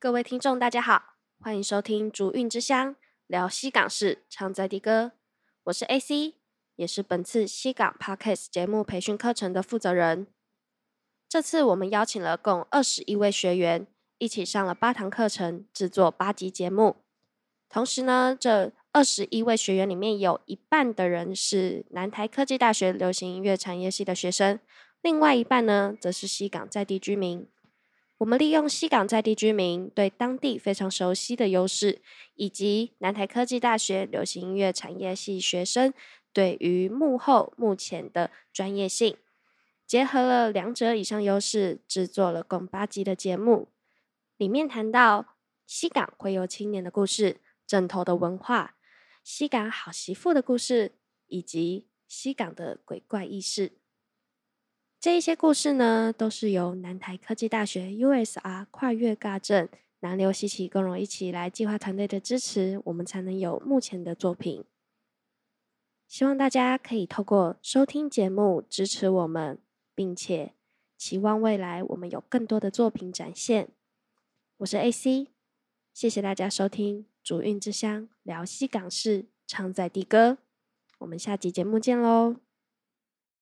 各位听众，大家好，欢迎收听《竹韵之乡》，聊西港市，唱在地歌。我是 AC，也是本次西港 Podcast 节目培训课程的负责人。这次我们邀请了共二十一位学员，一起上了八堂课程，制作八集节目。同时呢，这二十一位学员里面有一半的人是南台科技大学流行音乐产业系的学生，另外一半呢，则是西港在地居民。我们利用西港在地居民对当地非常熟悉的优势，以及南台科技大学流行音乐产业系学生对于幕后目前的专业性，结合了两者以上优势，制作了共八集的节目。里面谈到西港会有青年的故事。枕头的文化、西港好媳妇的故事，以及西港的鬼怪轶事，这一些故事呢，都是由南台科技大学 USR 跨越尬镇南流西起共荣一起来计划团队的支持，我们才能有目前的作品。希望大家可以透过收听节目支持我们，并且期望未来我们有更多的作品展现。我是 AC，谢谢大家收听。主韵之乡，聊西港市，唱在地歌。我们下集节目见喽！